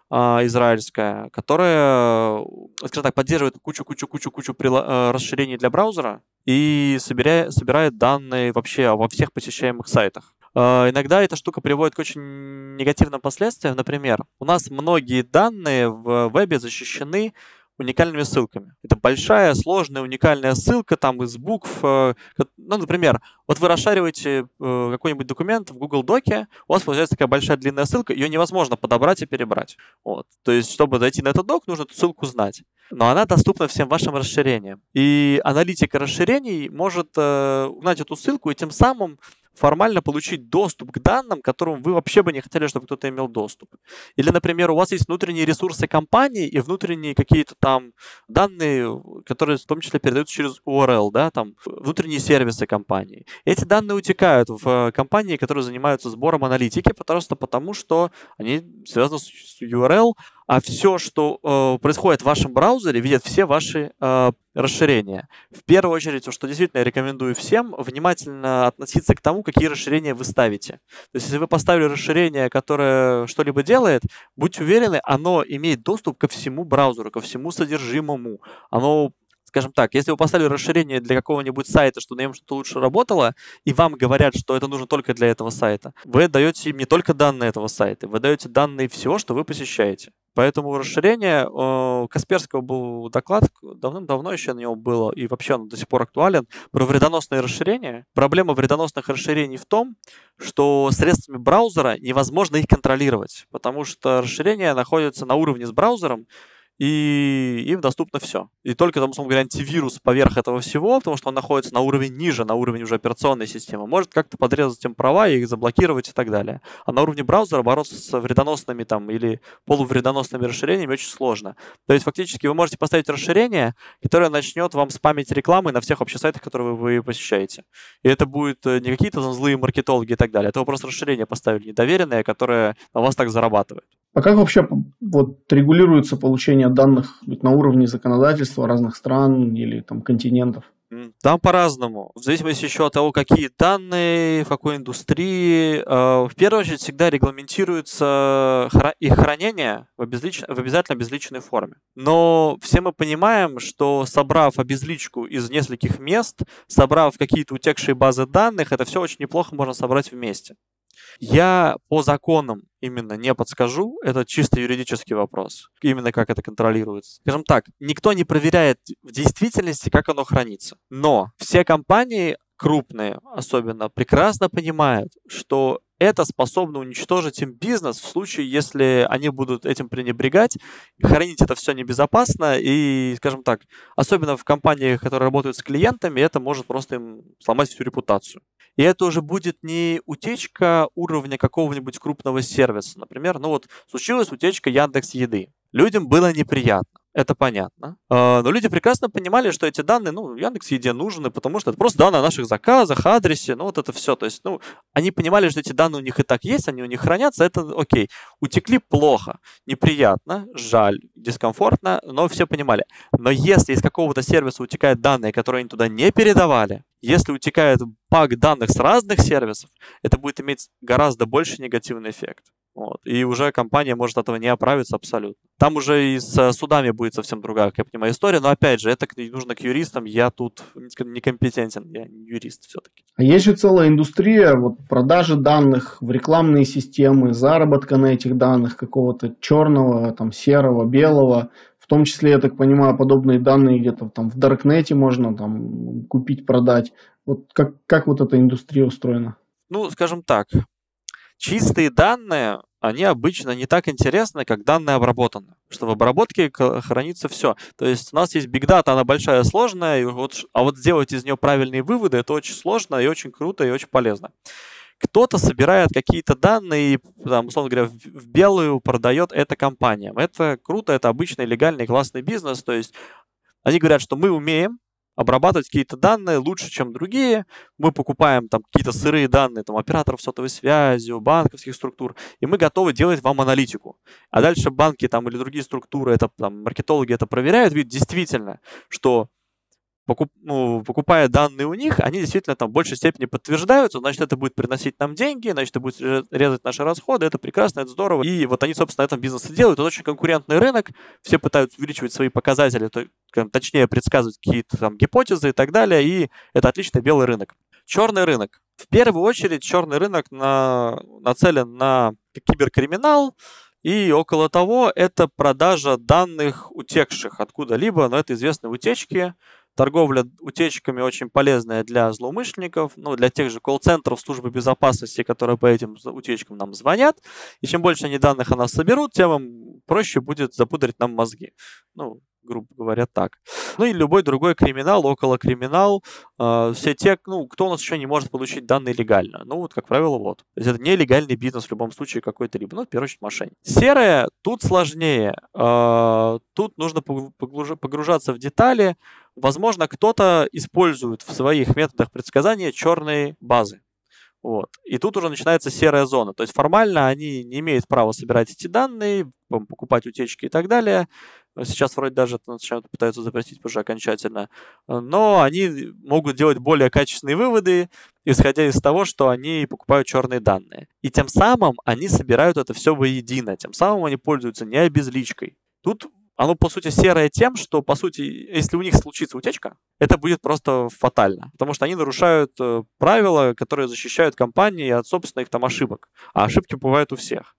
S2: а, израильская, которая, скажем так, поддерживает кучу-кучу-кучу-кучу э, расширений для браузера и собирает, собирает данные вообще во всех посещаемых сайтах. Uh, иногда эта штука приводит к очень негативным последствиям. Например, у нас многие данные в вебе защищены уникальными ссылками. Это большая, сложная, уникальная ссылка там из букв. Э, ну, например, вот вы расшариваете э, какой-нибудь документ в Google Доке, у вас получается такая большая длинная ссылка, ее невозможно подобрать и перебрать. Вот. То есть, чтобы зайти на этот док, нужно эту ссылку знать. Но она доступна всем вашим расширениям. И аналитика расширений может э, узнать эту ссылку и тем самым формально получить доступ к данным, к которым вы вообще бы не хотели, чтобы кто-то имел доступ. Или, например, у вас есть внутренние ресурсы компании и внутренние какие-то там данные, которые в том числе передаются через URL, да, там внутренние сервисы компании. Эти данные утекают в компании, которые занимаются сбором аналитики, просто потому, что они связаны с URL, а все, что э, происходит в вашем браузере, видят все ваши э, расширения. В первую очередь, что действительно я рекомендую всем, внимательно относиться к тому, какие расширения вы ставите. То есть, если вы поставили расширение, которое что-либо делает, будьте уверены, оно имеет доступ ко всему браузеру, ко всему содержимому. Оно скажем так, если вы поставили расширение для какого-нибудь сайта, что на нем что-то лучше работало, и вам говорят, что это нужно только для этого сайта, вы даете им не только данные этого сайта, вы даете данные всего, что вы посещаете. Поэтому расширение, у Касперского был доклад, давным-давно еще на него было, и вообще он до сих пор актуален, про вредоносные расширения. Проблема вредоносных расширений в том, что средствами браузера невозможно их контролировать, потому что расширения находятся на уровне с браузером, и им доступно все. И только, там, условно говоря, антивирус поверх этого всего, потому что он находится на уровень ниже, на уровне уже операционной системы, может как-то подрезать им права и их заблокировать и так далее. А на уровне браузера бороться с вредоносными там или полувредоносными расширениями очень сложно. То есть фактически вы можете поставить расширение, которое начнет вам спамить рекламы на всех вообще сайтах, которые вы посещаете. И это будет э, не какие-то злые маркетологи и так далее. Это вы просто расширение поставили недоверенное, которое на вас так зарабатывает.
S1: А как вообще вот регулируется получение данных на уровне законодательства разных стран или там континентов?
S2: Там по-разному. В зависимости еще от того, какие данные, в какой индустрии. Э, в первую очередь всегда регламентируется их хранение в, обезлич... в обязательно обезличенной форме. Но все мы понимаем, что собрав обезличку из нескольких мест, собрав какие-то утекшие базы данных, это все очень неплохо можно собрать вместе. Я по законам именно не подскажу, это чисто юридический вопрос, именно как это контролируется. Скажем так, никто не проверяет в действительности, как оно хранится. Но все компании крупные особенно прекрасно понимают, что это способно уничтожить им бизнес в случае, если они будут этим пренебрегать. Хранить это все небезопасно, и, скажем так, особенно в компаниях, которые работают с клиентами, это может просто им сломать всю репутацию. И это уже будет не утечка уровня какого-нибудь крупного сервиса. Например, ну вот случилась утечка Яндекс Еды. Людям было неприятно это понятно. А, но люди прекрасно понимали, что эти данные, ну, Яндекс Еде нужны, потому что это просто данные о наших заказах, адресе, ну, вот это все. То есть, ну, они понимали, что эти данные у них и так есть, они у них хранятся, это окей. Утекли плохо, неприятно, жаль, дискомфортно, но все понимали. Но если из какого-то сервиса утекают данные, которые они туда не передавали, если утекает пак данных с разных сервисов, это будет иметь гораздо больше негативный эффект. Вот. И уже компания может от этого не оправиться абсолютно. Там уже и с судами будет совсем другая, как я понимаю, история. Но опять же, это нужно к юристам. Я тут некомпетентен, я не юрист все-таки.
S1: А есть же целая индустрия вот, продажи данных в рекламные системы, заработка на этих данных, какого-то черного, там, серого, белого. В том числе, я так понимаю, подобные данные где-то там в Даркнете можно там купить, продать. Вот как, как вот эта индустрия устроена?
S2: Ну, скажем так, чистые данные, они обычно не так интересны, как данные обработаны. Что в обработке хранится все. То есть у нас есть Big Data, она большая, сложная, и вот, а вот сделать из нее правильные выводы, это очень сложно и очень круто и очень полезно. Кто-то собирает какие-то данные и, там, условно говоря, в белую продает это компаниям. Это круто, это обычный легальный классный бизнес. То есть они говорят, что мы умеем, обрабатывать какие-то данные лучше, чем другие. Мы покупаем там какие-то сырые данные там, операторов сотовой связи, банковских структур, и мы готовы делать вам аналитику. А дальше банки там, или другие структуры, это, там, маркетологи это проверяют, видят действительно, что покуп, ну, покупая данные у них, они действительно там в большей степени подтверждаются, значит, это будет приносить нам деньги, значит, это будет резать наши расходы, это прекрасно, это здорово. И вот они, собственно, на этом бизнес делают. Это очень конкурентный рынок, все пытаются увеличивать свои показатели, то, точнее, предсказывать какие-то там гипотезы и так далее, и это отличный белый рынок. Черный рынок. В первую очередь черный рынок на, нацелен на киберкриминал, и около того это продажа данных утекших откуда-либо, но это известные утечки, Торговля утечками очень полезная для злоумышленников, ну, для тех же колл-центров службы безопасности, которые по этим утечкам нам звонят. И чем больше они данных о нас соберут, тем проще будет запудрить нам мозги. Ну, грубо говоря, так. Ну и любой другой криминал, около криминал, э, все те, ну, кто у нас еще не может получить данные легально. Ну, вот, как правило, вот. То есть это нелегальный бизнес в любом случае какой-то либо, ну, в первую очередь, мошенник. Серая тут сложнее. Э, тут нужно погружаться в детали. Возможно, кто-то использует в своих методах предсказания черные базы. Вот. И тут уже начинается серая зона. То есть формально они не имеют права собирать эти данные, покупать утечки и так далее. Сейчас вроде даже начинают пытаются запретить уже окончательно. Но они могут делать более качественные выводы, исходя из того, что они покупают черные данные. И тем самым они собирают это все воедино. Тем самым они пользуются не обезличкой. Тут оно, по сути, серое тем, что, по сути, если у них случится утечка, это будет просто фатально. Потому что они нарушают э, правила, которые защищают компании от собственных там ошибок. А ошибки бывают у всех.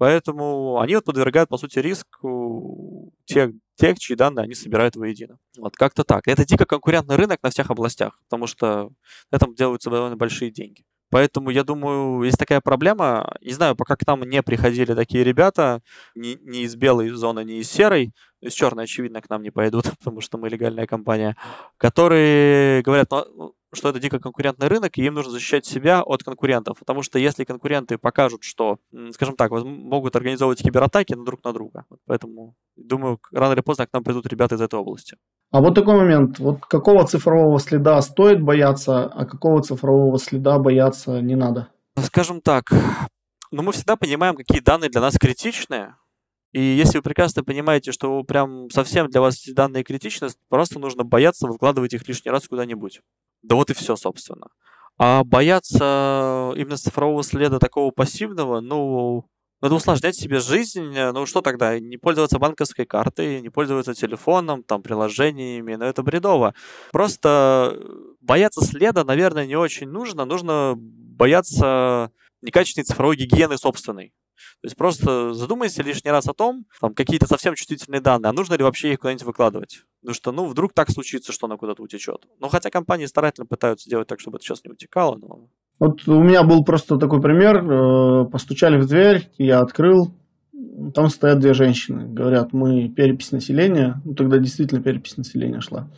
S2: Поэтому они вот подвергают, по сути, риску тех, тех, чьи данные они собирают воедино. Вот как-то так. Это дико конкурентный рынок на всех областях, потому что на этом делаются довольно большие деньги. Поэтому я думаю, есть такая проблема. Не знаю, пока к нам не приходили такие ребята, ни, ни из белой зоны, ни из серой, из черной, очевидно, к нам не пойдут, потому что мы легальная компания, которые говорят, ну, что это дико конкурентный рынок, и им нужно защищать себя от конкурентов. Потому что если конкуренты покажут, что, скажем так, могут организовывать кибератаки друг на друга. Поэтому, думаю, рано или поздно к нам придут ребята из этой области.
S1: А вот такой момент. Вот какого цифрового следа стоит бояться, а какого цифрового следа бояться не надо?
S2: Скажем так, ну мы всегда понимаем, какие данные для нас критичны, и если вы прекрасно понимаете, что прям совсем для вас эти данные критичны, просто нужно бояться выкладывать их лишний раз куда-нибудь. Да вот и все, собственно. А бояться именно цифрового следа такого пассивного, ну, надо усложнять себе жизнь. Ну что тогда? Не пользоваться банковской картой, не пользоваться телефоном, там, приложениями. Ну это бредово. Просто бояться следа, наверное, не очень нужно. Нужно бояться некачественной цифровой гигиены собственной. То есть просто задумайся лишний раз о том, там какие-то совсем чувствительные данные, а нужно ли вообще их куда-нибудь выкладывать. Потому что, ну, вдруг так случится, что она куда-то утечет. Ну, хотя компании старательно пытаются сделать так, чтобы это сейчас не утекало, но...
S1: Вот у меня был просто такой пример. Э, постучали в дверь, я открыл, там стоят две женщины. Говорят, мы перепись населения. Ну, тогда действительно перепись населения шла.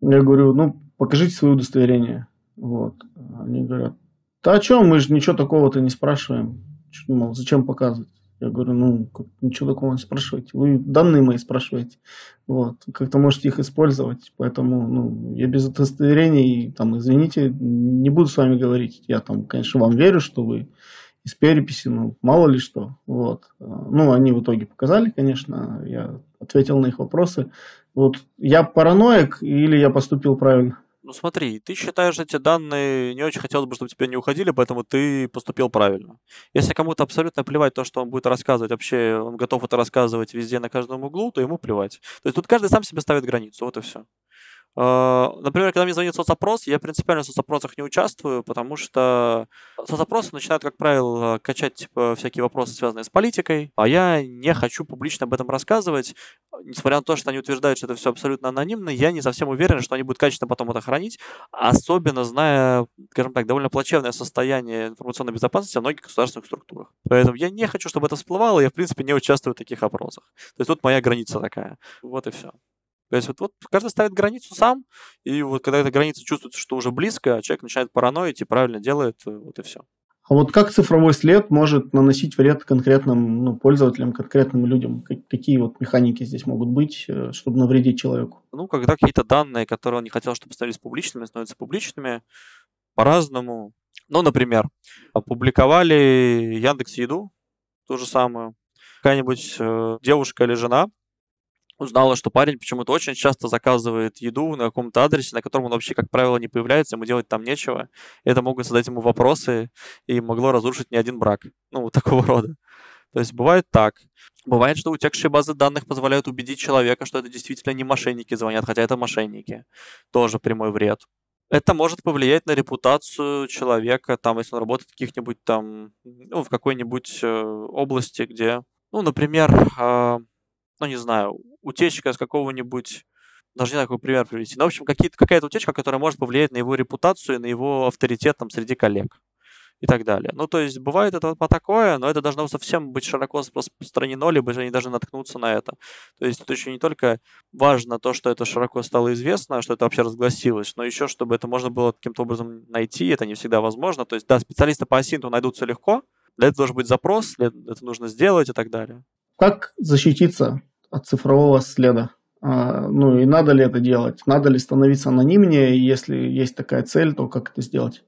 S1: Я говорю, ну, покажите свое удостоверение. Вот. Они говорят, да о чем, мы же ничего такого-то не спрашиваем. Мол, зачем показывать? Я говорю, ну, ничего такого не спрашивайте. Вы данные мои спрашиваете. Вот. Как-то можете их использовать. Поэтому, ну, я без удостоверений, там, извините, не буду с вами говорить. Я там, конечно, вам верю, что вы из переписи, ну, мало ли что. Вот. Ну, они в итоге показали, конечно. Я ответил на их вопросы. Вот я параноик или я поступил правильно?
S2: Ну смотри, ты считаешь эти данные, не очень хотелось бы, чтобы тебе не уходили, поэтому ты поступил правильно. Если кому-то абсолютно плевать то, что он будет рассказывать, вообще он готов это рассказывать везде на каждом углу, то ему плевать. То есть тут каждый сам себе ставит границу, вот и все. А, например, когда мне звонит соцопрос, я принципиально в соцопросах не участвую, потому что соцопросы начинают, как правило, качать типа, всякие вопросы, связанные с политикой, а я не хочу публично об этом рассказывать. Несмотря на то, что они утверждают, что это все абсолютно анонимно, я не совсем уверен, что они будут качественно потом это хранить, особенно зная, скажем так, довольно плачевное состояние информационной безопасности в многих государственных структурах. Поэтому я не хочу, чтобы это всплывало, я, в принципе, не участвую в таких опросах. То есть тут моя граница такая. Вот и все. То есть вот, вот каждый ставит границу сам, и вот когда эта граница чувствуется, что уже близко, человек начинает параноить и правильно делает, э, вот и все.
S1: А вот как цифровой след может наносить вред конкретным ну, пользователям, конкретным людям? Какие вот механики здесь могут быть, э, чтобы навредить человеку?
S2: Ну, когда какие-то данные, которые он не хотел, чтобы становились публичными, становятся публичными по-разному. Ну, например, опубликовали Яндекс Еду, то же самое. Какая-нибудь э, девушка или жена узнала, что парень почему-то очень часто заказывает еду на каком-то адресе, на котором он вообще, как правило, не появляется, ему делать там нечего. Это могут задать ему вопросы и могло разрушить не один брак. Ну, такого рода. То есть бывает так. Бывает, что утекшие базы данных позволяют убедить человека, что это действительно не мошенники звонят, хотя это мошенники. Тоже прямой вред. Это может повлиять на репутацию человека, там, если он работает в каких-нибудь там, ну, в какой-нибудь э, области, где, ну, например, э, ну, не знаю, утечка с какого-нибудь даже не знаю, какой пример привести. Но, в общем, какая-то утечка, которая может повлиять на его репутацию, на его авторитет там, среди коллег и так далее. Ну, то есть, бывает это по такое, но это должно совсем быть широко распространено, либо же они должны наткнуться на это. То есть, это еще не только важно то, что это широко стало известно, что это вообще разгласилось, но еще, чтобы это можно было каким-то образом найти, это не всегда возможно. То есть, да, специалисты по асинту найдутся легко, для этого должен быть запрос, это нужно сделать и так далее.
S1: Как защититься от цифрового следа. А, ну и надо ли это делать? Надо ли становиться анонимнее? Если есть такая цель, то как это сделать?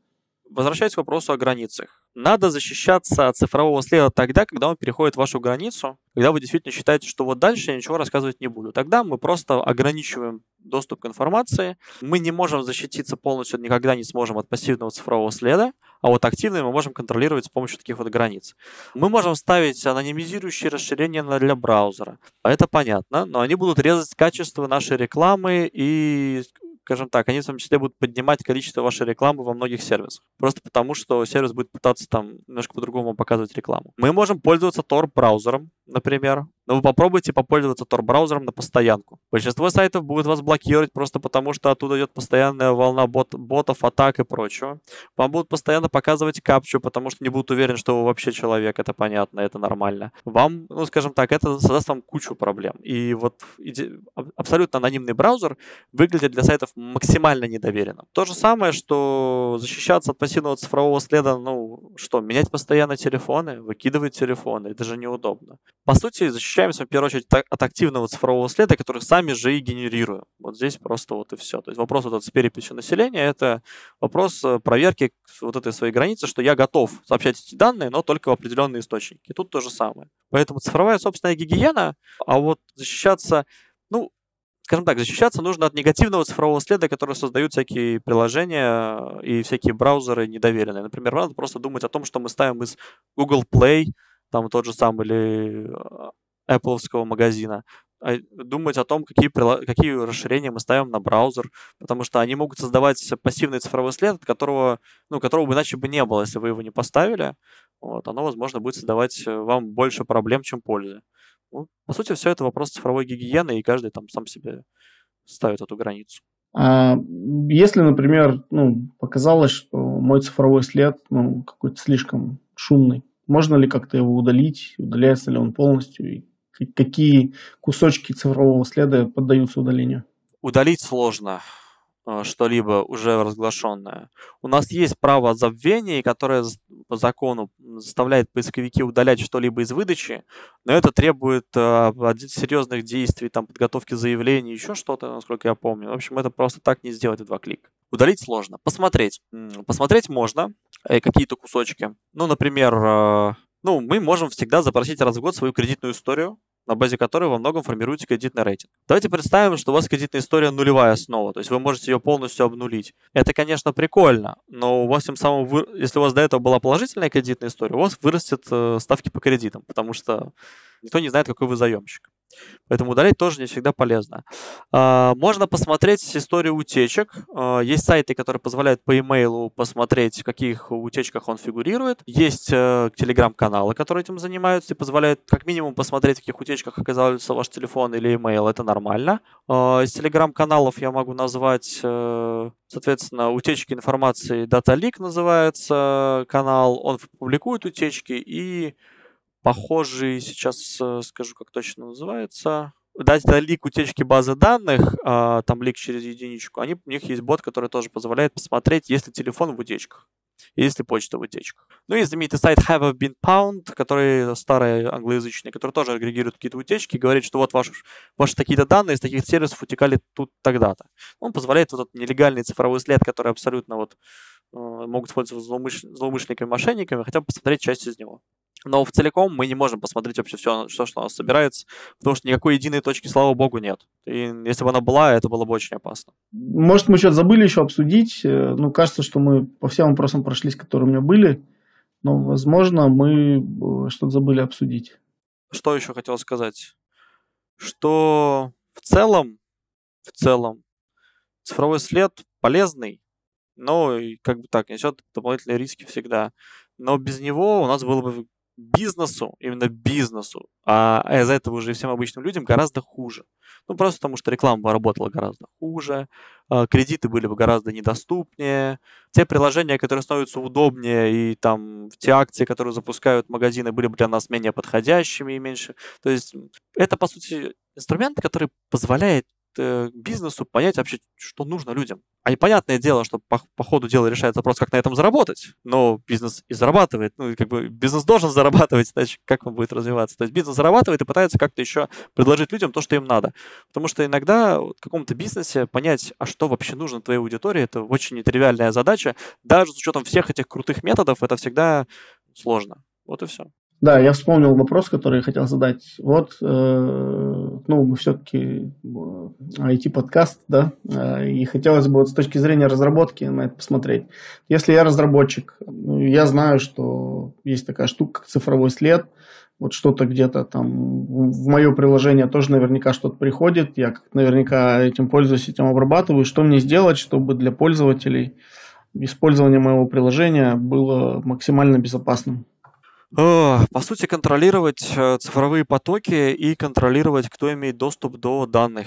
S2: Возвращаясь к вопросу о границах. Надо защищаться от цифрового следа тогда, когда он переходит вашу границу, когда вы действительно считаете, что вот дальше я ничего рассказывать не буду. Тогда мы просто ограничиваем доступ к информации. Мы не можем защититься полностью, никогда не сможем от пассивного цифрового следа, а вот активные мы можем контролировать с помощью таких вот границ. Мы можем ставить анонимизирующие расширения для браузера. Это понятно, но они будут резать качество нашей рекламы и скажем так, они в том числе будут поднимать количество вашей рекламы во многих сервисах. Просто потому, что сервис будет пытаться там немножко по-другому показывать рекламу. Мы можем пользоваться Tor-браузером, например. Но вы попробуйте попользоваться Tor-браузером на постоянку. Большинство сайтов будет вас блокировать просто потому, что оттуда идет постоянная волна бот ботов, атак и прочего. Вам будут постоянно показывать капчу, потому что не будут уверены, что вы вообще человек, это понятно, это нормально. Вам, ну, скажем так, это создаст вам кучу проблем. И вот абсолютно анонимный браузер выглядит для сайтов максимально недоверенным. То же самое, что защищаться от пассивного цифрового следа, ну, что, менять постоянно телефоны, выкидывать телефоны, это же неудобно по сути, защищаемся в первую очередь от активного цифрового следа, который сами же и генерируем. Вот здесь просто вот и все. То есть вопрос вот этот с переписью населения – это вопрос э, проверки вот этой своей границы, что я готов сообщать эти данные, но только в определенные источники. И тут то же самое. Поэтому цифровая собственная гигиена, а вот защищаться, ну, скажем так, защищаться нужно от негативного цифрового следа, который создают всякие приложения и всякие браузеры недоверенные. Например, надо просто думать о том, что мы ставим из Google Play – там тот же самый или э, Apple магазина, а думать о том, какие, какие расширения мы ставим на браузер, потому что они могут создавать пассивный цифровой след, от которого, ну, которого бы иначе бы не было, если вы его не поставили. Вот, оно, возможно, будет создавать э, вам больше проблем, чем пользы. Ну, по сути, все это вопрос цифровой гигиены, и каждый там сам себе ставит эту границу.
S1: А если, например, ну, показалось, что мой цифровой след ну, какой-то слишком шумный, можно ли как-то его удалить? Удаляется ли он полностью? И какие кусочки цифрового следа поддаются удалению?
S2: Удалить сложно э, что-либо уже разглашенное. У нас есть право забвения, которое по закону заставляет поисковики удалять что-либо из выдачи, но это требует э, серьезных действий, там, подготовки заявлений, еще что-то, насколько я помню. В общем, это просто так не сделать в два клика. Удалить сложно. Посмотреть. Посмотреть можно, э, какие-то кусочки. Ну, например, э, ну, мы можем всегда запросить раз в год свою кредитную историю, на базе которой во многом формируете кредитный рейтинг. Давайте представим, что у вас кредитная история нулевая снова, то есть вы можете ее полностью обнулить. Это, конечно, прикольно, но у вас тем самым, вы... если у вас до этого была положительная кредитная история, у вас вырастет э, ставки по кредитам, потому что никто не знает, какой вы заемщик. Поэтому удалять тоже не всегда полезно. А, можно посмотреть историю утечек. А, есть сайты, которые позволяют по имейлу посмотреть, в каких утечках он фигурирует. Есть э, телеграм-каналы, которые этим занимаются и позволяют как минимум посмотреть, в каких утечках оказался ваш телефон или имейл. Это нормально. А, из телеграм-каналов я могу назвать, э, соответственно, утечки информации Data Leak называется канал. Он публикует утечки и похожий, сейчас э, скажу, как точно называется. Да, это лик утечки базы данных, а, там лик через единичку. Они, у них есть бот, который тоже позволяет посмотреть, есть ли телефон в утечках, есть ли почта в утечках. Ну и знаменитый сайт Have Been Pound, который старый англоязычный, который тоже агрегирует какие-то утечки, говорит, что вот ваши, ваши такие-то данные из таких сервисов утекали тут тогда-то. Он позволяет вот этот нелегальный цифровой след, который абсолютно вот э, могут использовать злоумышленниками, мошенниками, хотя бы посмотреть часть из него. Но в целиком мы не можем посмотреть вообще все, все, что у нас собирается, потому что никакой единой точки, слава богу, нет. И если бы она была, это было бы очень опасно.
S1: Может, мы что-то забыли еще обсудить. Э, ну, кажется, что мы по всем вопросам прошлись, которые у меня были. Но, возможно, мы э, что-то забыли обсудить.
S2: Что еще хотел сказать? Что в целом, в целом, цифровой след полезный, но как бы так, несет дополнительные риски всегда. Но без него у нас было бы бизнесу, именно бизнесу, а из-за этого уже всем обычным людям гораздо хуже. Ну, просто потому что реклама бы работала гораздо хуже, а, кредиты были бы гораздо недоступнее, те приложения, которые становятся удобнее, и там те акции, которые запускают магазины, были бы для нас менее подходящими и меньше. То есть это, по сути, инструмент, который позволяет э, бизнесу понять вообще, что нужно людям. А непонятное дело, что по, по ходу дела решается вопрос, как на этом заработать. Но бизнес и зарабатывает. Ну, как бы бизнес должен зарабатывать, иначе как он будет развиваться. То есть бизнес зарабатывает и пытается как-то еще предложить людям то, что им надо. Потому что иногда в каком-то бизнесе понять, а что вообще нужно твоей аудитории, это очень нетривиальная задача. Даже с учетом всех этих крутых методов, это всегда сложно. Вот и все.
S1: Да, я вспомнил вопрос, который я хотел задать. Вот, э, ну, мы все-таки IT-подкаст, э, да, э, и хотелось бы вот с точки зрения разработки на это посмотреть. Если я разработчик, ну, я знаю, что есть такая штука, как цифровой след, вот что-то где-то там в мое приложение тоже наверняка что-то приходит, я наверняка этим пользуюсь, этим обрабатываю. Что мне сделать, чтобы для пользователей использование моего приложения было максимально безопасным?
S2: По сути, контролировать э, цифровые потоки и контролировать, кто имеет доступ до данных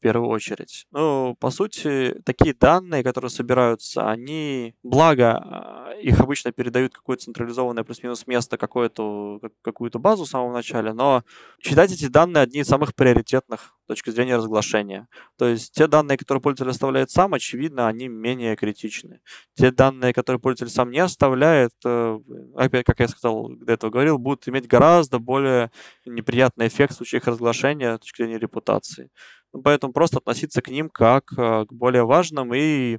S2: в первую очередь. Ну, по сути, такие данные, которые собираются, они, благо, а, их обычно передают какое-то централизованное плюс-минус место, какую-то какую-то базу в самом начале, но считать эти данные одни из самых приоритетных с точки зрения разглашения. То есть те данные, которые пользователь оставляет сам, очевидно, они менее критичны. Те данные, которые пользователь сам не оставляет, э, опять, как я сказал, до этого говорил, будут иметь гораздо более неприятный эффект в случае их разглашения с точки зрения репутации. Поэтому просто относиться к ним как э, к более важным и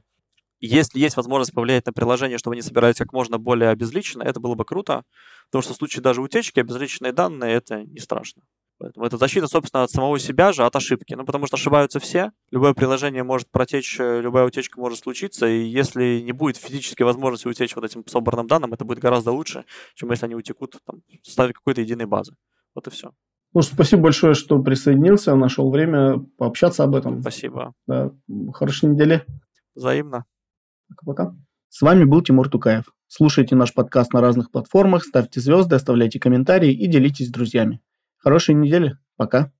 S2: если есть возможность повлиять на приложение, чтобы они собирались как можно более обезличенно, это было бы круто, потому что в случае даже утечки обезличенные данные это не страшно. Поэтому это защита, собственно, от самого себя же, от ошибки. Ну, потому что ошибаются все. Любое приложение может протечь, э, любая утечка может случиться. И если не будет физической возможности утечь вот этим собранным данным, это будет гораздо лучше, чем если они утекут там, в составе какой-то единой базы. Вот и все.
S1: Ну, спасибо большое, что присоединился, нашел время пообщаться об этом.
S2: Спасибо.
S1: Да. Хорошей недели.
S2: Взаимно.
S1: Пока-пока. С вами был Тимур Тукаев. Слушайте наш подкаст на разных платформах, ставьте звезды, оставляйте комментарии и делитесь с друзьями. Хорошей недели. Пока.